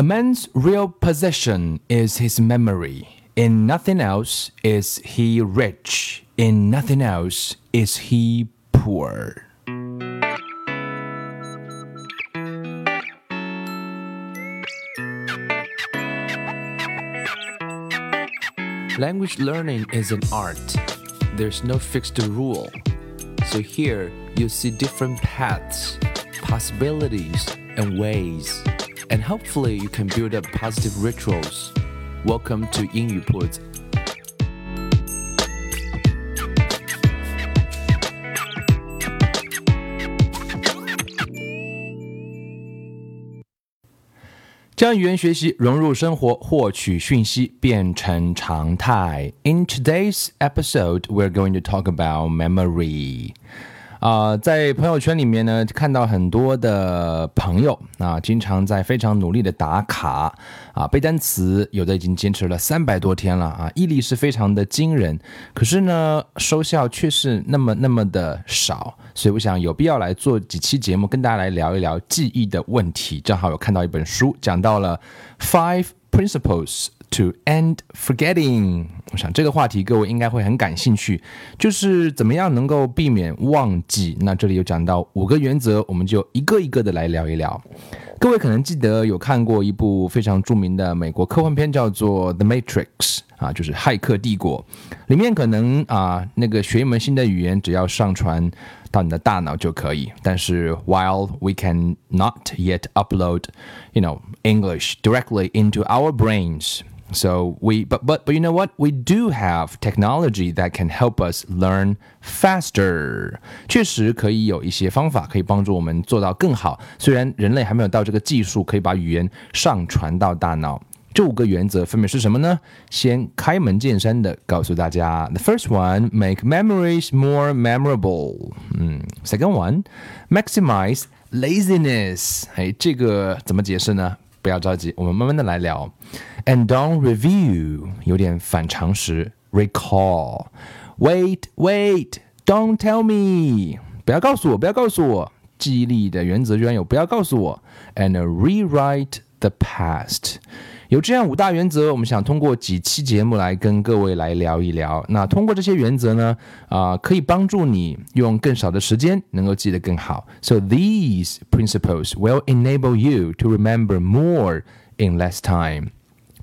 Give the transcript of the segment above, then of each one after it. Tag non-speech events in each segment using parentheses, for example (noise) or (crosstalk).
A man's real possession is his memory. In nothing else is he rich. In nothing else is he poor. Language learning is an art. There's no fixed rule. So here you see different paths, possibilities, and ways and hopefully you can build up positive rituals. Welcome to 英语 Put. In today's episode, we're going to talk about memory. 啊，在朋友圈里面呢，看到很多的朋友啊，经常在非常努力的打卡啊，背单词，有的已经坚持了三百多天了啊，毅力是非常的惊人。可是呢，收效却是那么那么的少，所以我想有必要来做几期节目，跟大家来聊一聊记忆的问题。正好有看到一本书，讲到了 Five Principles。To end forgetting，我想这个话题各位应该会很感兴趣，就是怎么样能够避免忘记。那这里有讲到五个原则，我们就一个一个的来聊一聊。各位可能记得有看过一部非常著名的美国科幻片，叫做《The Matrix》啊，就是《骇客帝国》。里面可能啊，那个学一门新的语言，只要上传到你的大脑就可以。但是，while we can not yet upload, you know, English directly into our brains. So we, but but but you know what? We do have technology that can help us learn faster. 确实可以有一些方法可以帮助我们做到更好。虽然人类还没有到这个技术，可以把语言上传到大脑。 这五个原则分别是什么呢？先开门见山的告诉大家：The first one, make memories more memorable. 嗯，Second one, maximize laziness. 哎，这个怎么解释呢？不要着急，我们慢慢的来聊。And don't review 有点反常识。Recall, wait, wait, don't tell me 不要告诉我，不要告诉我。记忆力的原则居然有不要告诉我。And rewrite the past 有这样五大原则，我们想通过几期节目来跟各位来聊一聊。那通过这些原则呢，啊、呃，可以帮助你用更少的时间能够记得更好。So these principles will enable you to remember more in less time.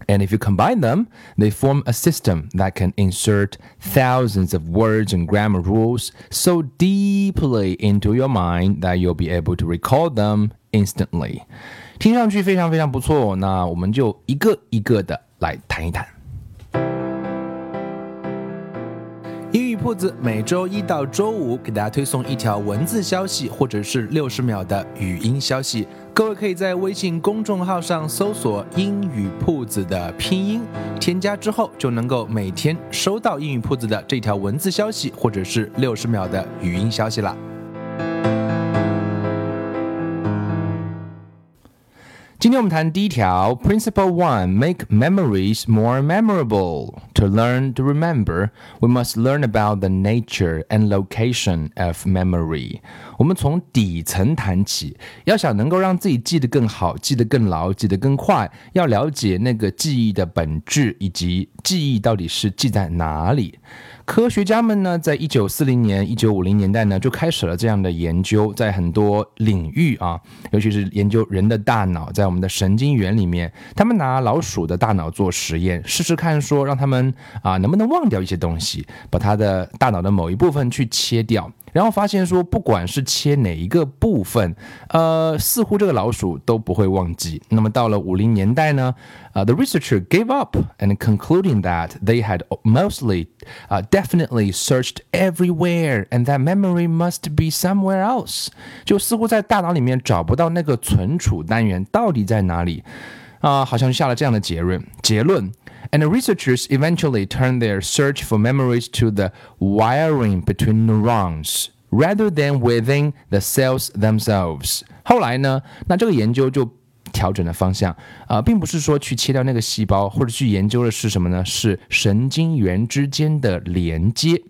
And if you combine them, they form a system that can insert thousands of words and grammar rules so deeply into your mind that you'll be able to recall them instantly. 听上去非常非常不错，那我们就一个一个的来谈一谈。英语铺子每周一到周五给大家推送一条文字消息，或者是六十秒的语音消息。各位可以在微信公众号上搜索“英语铺子”的拼音，添加之后就能够每天收到英语铺子的这条文字消息，或者是六十秒的语音消息了。今天我们谈第一条，Principle One: Make memories more memorable. To learn to remember, we must learn about the nature and location of memory. 我们从底层谈起，要想能够让自己记得更好、记得更牢、记得更快，要了解那个记忆的本质以及记忆到底是记在哪里。科学家们呢，在一九四零年、一九五零年代呢，就开始了这样的研究，在很多领域啊，尤其是研究人的大脑，在我们的神经元里面，他们拿老鼠的大脑做实验，试试看说，让他们啊能不能忘掉一些东西，把他的大脑的某一部分去切掉。然后发现说，不管是切哪一个部分，呃，似乎这个老鼠都不会忘记。那么到了五零年代呢，呃，the researcher gave up and concluding that they had mostly, uh, definitely searched everywhere and that memory must be somewhere else。就似乎在大脑里面找不到那个存储单元到底在哪里啊、好像下了这样的结论结论。And the researchers eventually turned their search for memories to the wiring between neurons rather than within the cells themselves. 后来呢，那这个研究就调整了方向啊、呃，并不是说去切掉那个细胞，或者去研究的是什么呢？是神经元之间的连接。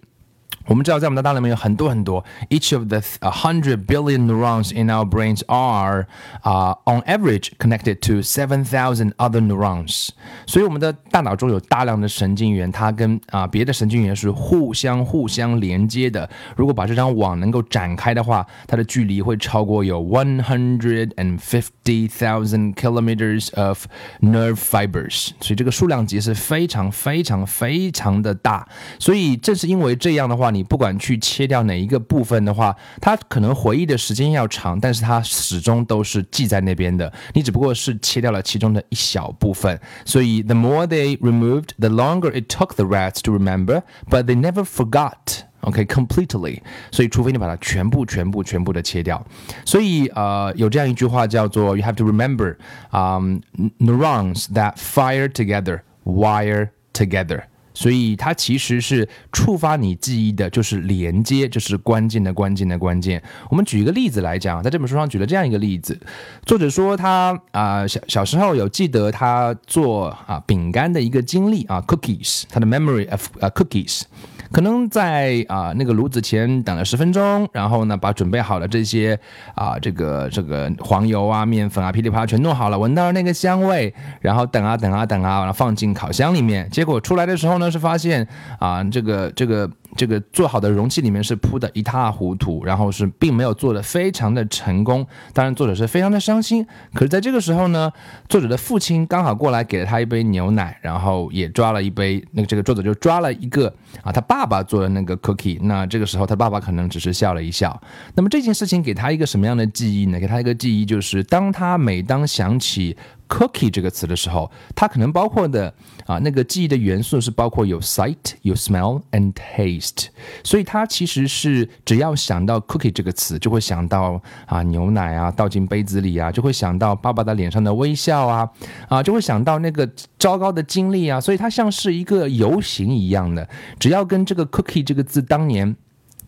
我们知道，在我们的大脑里面有很多很多，each of the hundred billion neurons in our brains are, uh, on average connected to seven thousand other neurons。所以我们的大脑中有大量的神经元，它跟啊别的神经元是互相互相连接的。如果把这张网能够展开的话，它的距离会超过有 one hundred and fifty thousand kilometers of nerve fibers。所以这个数量级是非常非常非常的大。所以正是因为这样的话，你不管去切掉哪一个部分的话，它可能回忆的时间要长，但是它始终都是记在那边的。你只不过是切掉了其中的一小部分。所以，the more they removed, the longer it took the rats to remember, but they never forgot. OK, completely. 所以，除非你把它全部、全部、全部的切掉。所以，呃，有这样一句话叫做 “You have to remember, um, neurons that fire together wire together.” 所以它其实是触发你记忆的，就是连接，就是关键的关键的关键。我们举一个例子来讲，在这本书上举了这样一个例子，作者说他啊小小时候有记得他做啊饼干的一个经历啊，cookies，他的 memory of 啊 cookies。可能在啊那个炉子前等了十分钟，然后呢把准备好的这些啊这个这个黄油啊面粉啊噼里啪啦全弄好了，闻到了那个香味，然后等啊等啊等啊，然后放进烤箱里面，结果出来的时候呢是发现啊这个这个。这个做好的容器里面是铺的一塌糊涂，然后是并没有做的非常的成功。当然，作者是非常的伤心。可是，在这个时候呢，作者的父亲刚好过来给了他一杯牛奶，然后也抓了一杯。那个这个作者就抓了一个啊，他爸爸做的那个 cookie。那这个时候，他爸爸可能只是笑了一笑。那么这件事情给他一个什么样的记忆呢？给他一个记忆就是，当他每当想起。Cookie 这个词的时候，它可能包括的啊那个记忆的元素是包括有 sight、有 smell and taste，所以它其实是只要想到 cookie 这个词，就会想到啊牛奶啊倒进杯子里啊，就会想到爸爸的脸上的微笑啊啊，就会想到那个糟糕的经历啊，所以它像是一个游行一样的，只要跟这个 cookie 这个字当年。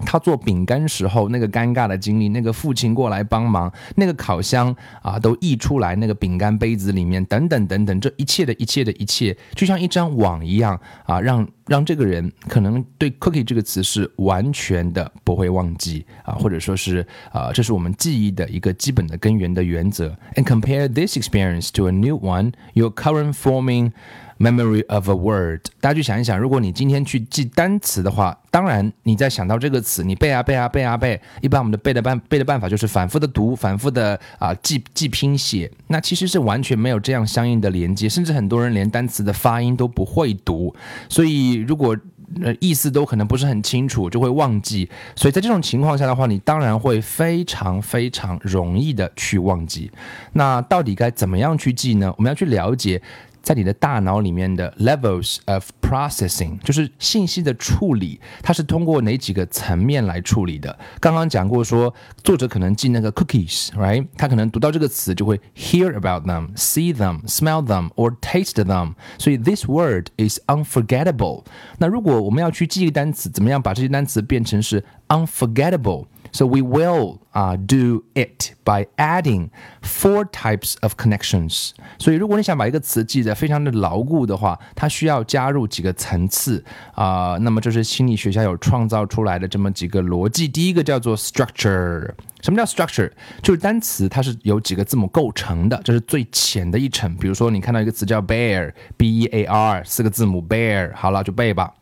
他做饼干时候那个尴尬的经历，那个父亲过来帮忙，那个烤箱啊都溢出来，那个饼干杯子里面等等等等，这一切的一切的一切，就像一张网一样啊，让让这个人可能对 cookie 这个词是完全的不会忘记啊，或者说是啊，这是我们记忆的一个基本的根源的原则。And compare this experience to a new one, your current forming. Memory of a word，大家去想一想，如果你今天去记单词的话，当然你在想到这个词，你背啊背啊背啊背。一般我们的背的办背的办法就是反复的读，反复的啊记记拼写。那其实是完全没有这样相应的连接，甚至很多人连单词的发音都不会读。所以如果呃意思都可能不是很清楚，就会忘记。所以在这种情况下的话，你当然会非常非常容易的去忘记。那到底该怎么样去记呢？我们要去了解。在你的大脑里面的 levels of processing，就是信息的处理，它是通过哪几个层面来处理的？刚刚讲过说，作者可能记那个 cookies，right？他可能读到这个词就会 hear about them，see them，smell them，or taste them。所以 this word is unforgettable。那如果我们要去记一个单词，怎么样把这些单词变成是 unforgettable？So we will uh, do it by adding four types of connections. 所以如果你想把一个词记得非常的牢固的话，它需要加入几个层次啊、那么这是心理学家有创造出来的这么几个逻辑。第一个叫做 structure。什么叫 structure？就是单词它是由几个字母构成的，这是最浅的一层。比如说你看到一个词叫 bear，b e a r，四个字母 bear，好了就背吧。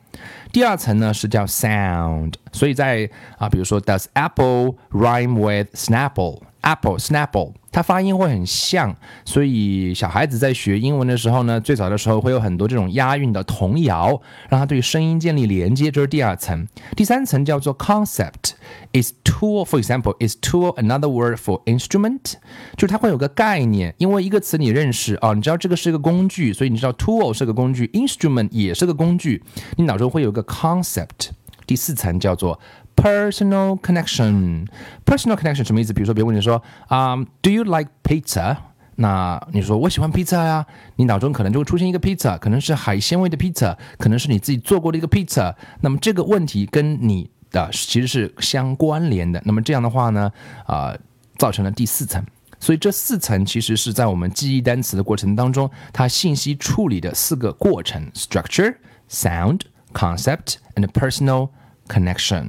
第二层呢是叫 sound，所以在啊，比如说 Does apple rhyme with Snapple？Apple Snapple。 它发音会很像，所以小孩子在学英文的时候呢，最早的时候会有很多这种押韵的童谣，让他对声音建立连接，这是第二层。第三层叫做 concept。Is tool, for example, is tool another word for instrument？就是它会有个概念，因为一个词你认识哦，你知道这个是一个工具，所以你知道 tool 是个工具，instrument 也是个工具，你脑中会有个 concept。第四层叫做 personal connection。personal connection 什么意思？比如说，别人问你说啊、，Do you like pizza？那你说我喜欢披萨呀，你脑中可能就会出现一个披萨，可能是海鲜味的披萨，可能是你自己做过的一个披萨。那么这个问题跟你的其实是相关联的。那么这样的话呢，啊、造成了第四层。所以这四层其实是在我们记忆单词的过程当中，它信息处理的四个过程：structure、sound、concept and personal。connection。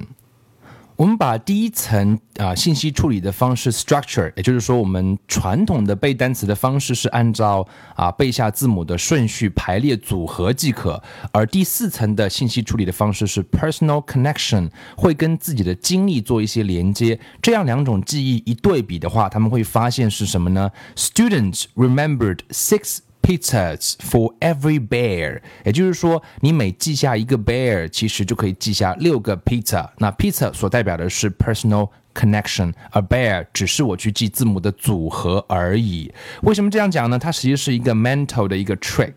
我们把第一层啊信息处理的方式 structure，也就是说，我们传统的背单词的方式是按照啊背下字母的顺序排列组合即可，而第四层的信息处理的方式是 personal connection，会跟自己的经历做一些连接。这样两种记忆一对比的话，他们会发现是什么呢？Students remembered six. Pizzas for every bear，也就是说，你每记下一个 bear，其实就可以记下六个 pizza。那 pizza 所代表的是 personal。Connection，a bear 只是我去记字母的组合而已。为什么这样讲呢？它其实是一个 mental 的一个 trick。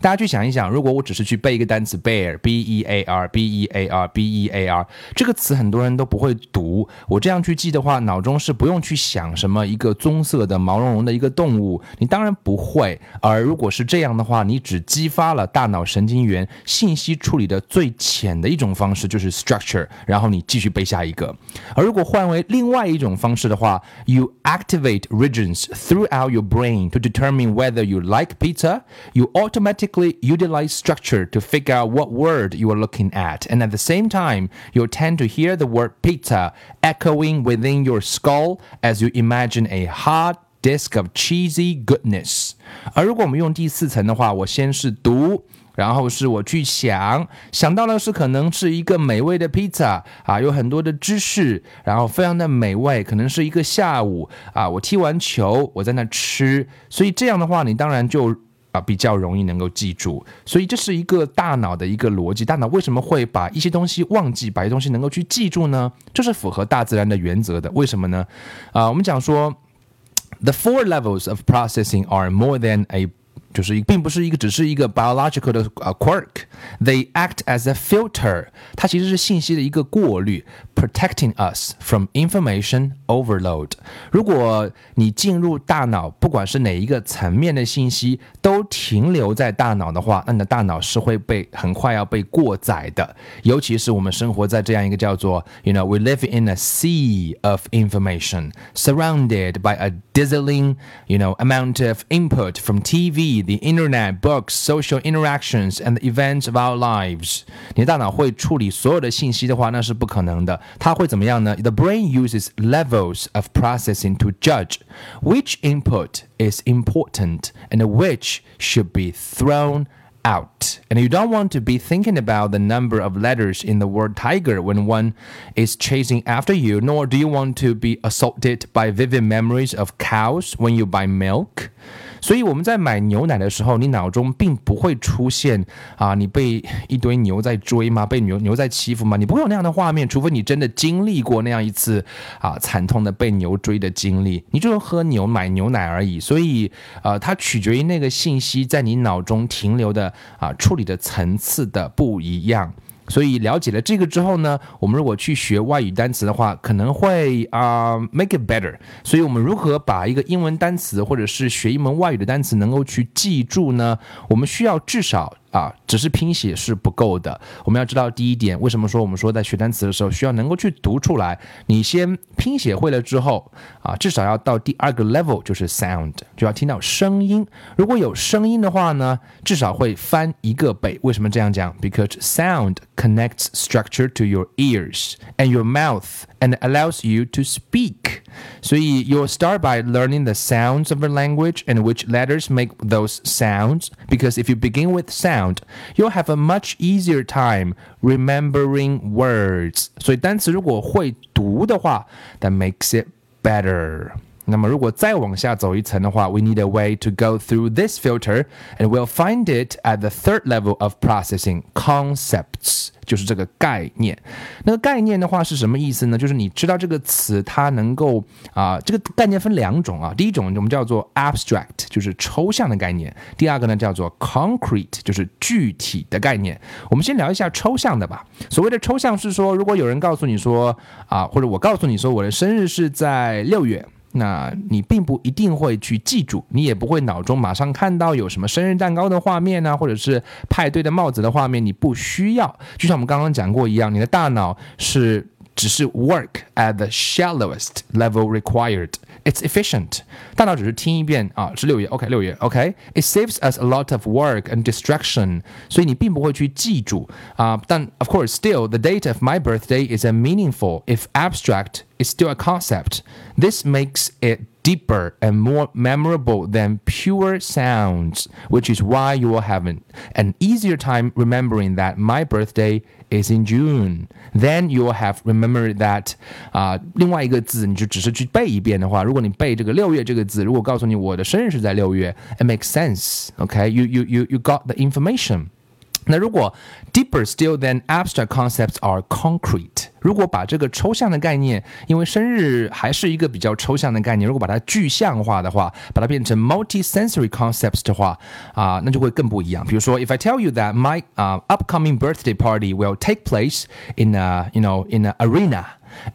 大家去想一想，如果我只是去背一个单词 bear，b e a r，b e a r，b e a r，这个词很多人都不会读。我这样去记的话，脑中是不用去想什么一个棕色的毛茸茸的一个动物，你当然不会。而如果是这样的话，你只激发了大脑神经元信息处理的最浅的一种方式，就是 structure，然后你继续背下一个。而如果换为另外一种方式的话，you activate regions throughout your brain to determine whether you like pizza. You automatically utilize structure to figure out what word you are looking at, and at the same time, you'll tend to hear the word pizza echoing within your skull as you imagine a hard disk of cheesy goodness. 而如果我们用第四层的话，我先是读。 然后是我去想，想到的是可能是一个美味的披萨啊，有很多的芝士，然后非常的美味，可能是一个下午啊，我踢完球我在那吃，所以这样的话你当然就啊比较容易能够记住，所以这是一个大脑的一个逻辑，大脑为什么会把一些东西忘记，把一些东西能够去记住呢？这是符合大自然的原则的，为什么呢？啊，我们讲说，the four levels of processing are more than a 就是并不是一个只是一个 biological 的呃 quirk，they act as a filter，它其实是信息的一个过滤，protecting us from information overload。如果你进入大脑，不管是哪一个层面的信息都停留在大脑的话，那你的大脑是会被很快要被过载的。尤其是我们生活在这样一个叫做，you know we live in a sea of information，surrounded by a dazzling you know amount of input from TV。 the internet, books, social interactions, and the events of our lives。你的大脑会处理所有的信息的话，那是不可能的。它会怎么样呢？The brain uses levels of processing to judge which input is important and which should be thrown out. And you don't want to be thinking about the number of letters in the word tiger when one is chasing after you, nor do you want to be assaulted by vivid memories of cows when you buy milk. 所以我们在买牛奶的时候，你脑中并不会出现啊，你被一堆牛在追吗？被牛牛在欺负吗？你不会有那样的画面，除非你真的经历过那样一次啊惨痛的被牛追的经历。你就是喝牛买牛奶而已。所以呃，它取决于那个信息在你脑中停留的啊处理的层次的不一样。所以了解了这个之后呢，我们如果去学外语单词的话，可能会啊 make it better。所以我们如何把一个英文单词或者是学一门外语的单词能够去记住呢？我们需要至少。啊，只是拼写是不够的。我们要知道第一点，为什么说我们说在学单词的时候需要能够去读出来？你先拼写会了之后，啊，至少要到第二个 level 就是 sound，就要听到声音。如果有声音的话呢，至少会翻一个倍。为什么这样讲？Because sound connects structure to your ears and your mouth and allows you to speak. 所以 you'll start by learning the sounds of a language and which letters make those sounds. Because if you begin with sound sound, you'll have a much easier time remembering words. 所以单词如果会读的话，that makes it better. 那么如果再往下走一层的话，we need a way to go through this filter, and we'll find it at the third level of processing concepts， 就是这个概念。那个概念的话是什么意思呢？就是你知道这个词，它能够啊，这个概念分两种啊。第一种我们叫做 abstract，就是抽象的概念；第二个呢叫做 concrete，就是具体的概念。我们先聊一下抽象的吧。所谓的抽象是说，如果有人告诉你说啊，或者我告诉你说我的生日是在六月。那你并不一定会去记住，你也不会脑中马上看到有什么生日蛋糕的画面呢，或者是派对的帽子的画面，你不需要。就像我们刚刚讲过一样，你的大脑是只是 work at the shallowest level required. It's efficient. 大脑只是听一遍啊，是六月，OK，六月，OK。It saves us a lot of work and distraction. 所以你并不会去记住啊。但 of course, still, the date of my birthday is a meaningful, if abstract, is still a concept. This makes it deeper and more memorable than pure sounds, which is why you will have an, an easier time remembering that my birthday is in June. Then you will have remembered that 啊、uh,，另外一个字你就只是去背一遍的话，如果你背这个六月这个字，如果告诉你我的生日是在六月，it makes sense. Okay, you you you you got the information. 那如果 deeper still than abstract concepts are concrete，如果把这个抽象的概念，因为生日还是一个比较抽象的概念，如果把它具象化的话，把它变成 multi-sensory concepts 的话，啊、呃，那就会更不一样。比如说，if I tell you that my uh, upcoming birthday party will take place in a you know in an arena.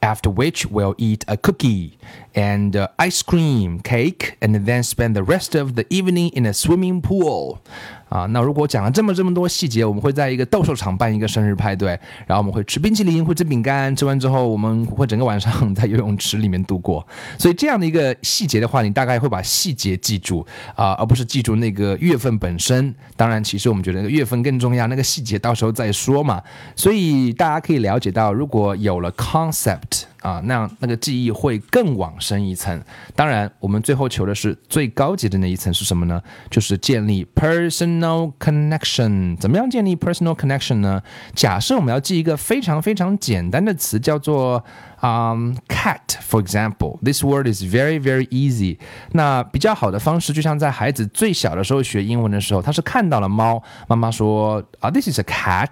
After which we'll eat a cookie and ice cream, cake, and then spend the rest of the evening in a swimming pool. 啊，那如果讲了这么这么多细节，我们会在一个斗兽场办一个生日派对，然后我们会吃冰淇淋，会吃饼干，吃完之后我们会整个晚上 (laughs) 在游泳池里面度过。所以这样的一个细节的话，你大概会把细节记住啊，而不是记住那个月份本身。当然，其实我们觉得那个月份更重要，那个细节到时候再说嘛。所以大家可以了解到，如果有了 concept。啊，那样那个记忆会更往深一层。当然，我们最后求的是最高级的那一层是什么呢？就是建立 personal connection。怎么样建立 personal connection 呢？假设我们要记一个非常非常简单的词，叫做、um, cat。For example, this word is very very easy。那比较好的方式，就像在孩子最小的时候学英文的时候，他是看到了猫，妈妈说啊，this is a cat。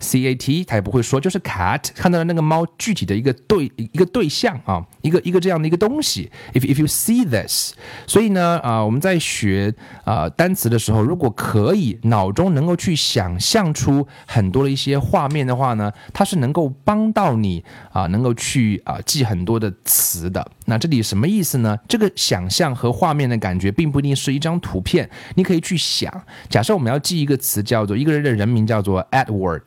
C A T，他也不会说，就是 cat，看到了那个猫具体的一个对一个对象啊，一个一个这样的一个东西。If if you see this，所以呢啊、我们在学啊、单词的时候，如果可以脑中能够去想象出很多的一些画面的话呢，它是能够帮到你啊、能够去去啊、记很多的词的。那这里什么意思呢？这个想象和画面的感觉，并不一定是一张图片，你可以去想。假设我们要记一个词，叫做一个人的人名叫做 Edward。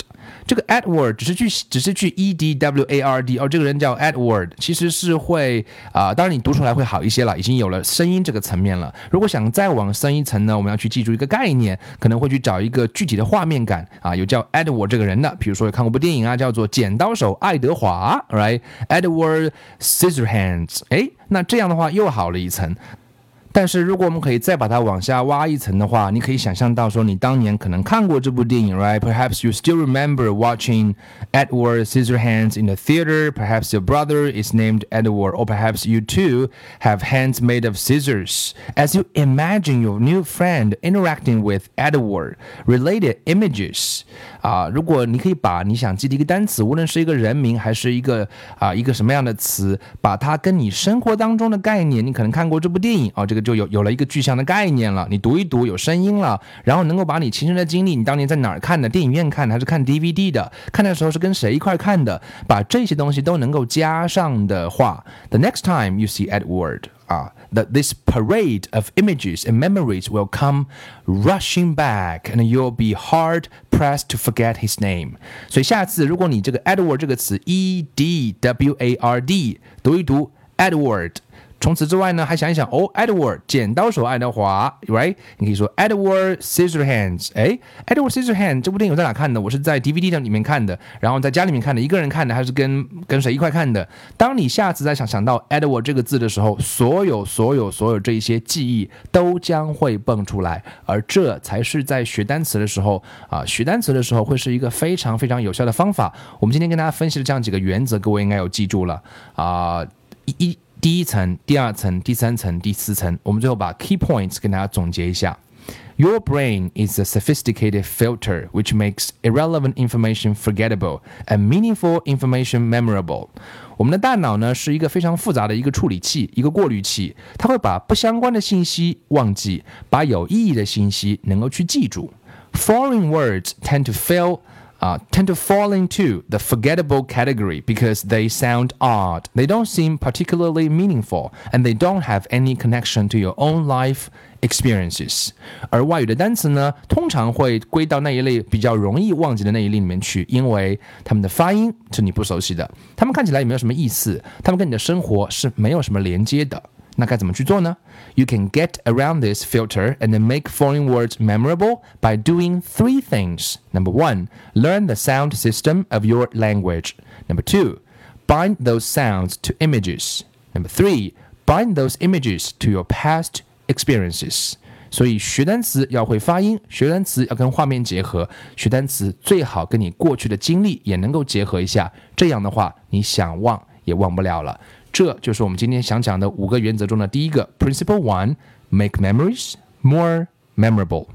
这个 Edward 只是去只是去 E D W A R D 哦，这个人叫 Edward，其实是会啊、当然你读出来会好一些了，已经有了声音这个层面了。如果想再往深一层呢，我们要去记住一个概念，可能会去找一个具体的画面感啊，有叫 Edward 这个人的，比如说有看过部电影啊，叫做《剪刀手爱德华》，right？Edward Scissorhands，哎，那这样的话又好了一层。但是如果我们可以再把它往下挖一层的话，你可以想象到说，你当年可能看过这部电影，right？Perhaps you still remember watching Edward Scissorhands in the theater. Perhaps your brother is named Edward, or perhaps you too have hands made of scissors. As you imagine your new friend interacting with Edward, related images. 啊，如果你可以把你想记的一个单词，无论是一个人名还是一个啊一个什么样的词，把它跟你生活当中的概念，你可能看过这部电影哦，这个 就有有了一个具象的概念了。你读一读，有声音了，然后能够把你亲身的经历，你当年在哪儿看的，电影院看的还是看 DVD 的，看的时候是跟谁一块看的，把这些东西都能够加上的话，the next time you see Edward。啊、uh,，that this parade of images and memories will come rushing back, and you'll be hard pressed to forget his name. 所以下次如果你这个 Edward 这个词 E D W A R D 读一读 Edward。 除此之外呢，还想一想哦，Edward 剪刀手爱德华，right？你可以说 Edward Scissorhands，哎，Edward Scissorhands 这部电影在哪看的？我是在 DVD 的里面看的，然后在家里面看的，一个人看的，还是跟跟谁一块看的？当你下次再想想到 Edward 这个字的时候，所有所有所有这一些记忆都将会蹦出来，而这才是在学单词的时候啊，学单词的时候会是一个非常非常有效的方法。我们今天跟大家分析的这样几个原则，各位应该有记住了啊，一。第一层、第二层、第三层、第四层，我们最后把 key points 跟大家总结一下。Your brain is a sophisticated filter which makes irrelevant information forgettable and meaningful information memorable。我们的大脑呢是一个非常复杂的一个处理器，一个过滤器，它会把不相关的信息忘记，把有意义的信息能够去记住。Foreign words tend to fail uh, tend to fall into the forgettable category because they sound odd. They don't seem particularly meaningful, and they don't have any connection to your own life experiences. 而外语的单词呢，通常会归到那一类比较容易忘记的那一类里面去，因为它们的发音是你不熟悉的，它们看起来也没有什么意思，它们跟你的生活是没有什么连接的。 那该怎么去做呢？You can get around this filter and then make foreign words memorable by doing three things. Number one, learn the sound system of your language. Number two, bind those sounds to images. Number three, bind those images to your past experiences. 所以学单词要会发音，学单词要跟画面结合，学单词最好跟你过去的经历也能够结合一下。这样的话，你想忘也忘不了了。 这就是我们今天想讲的五个原则中的第一个，Principle One: Make memories more memorable。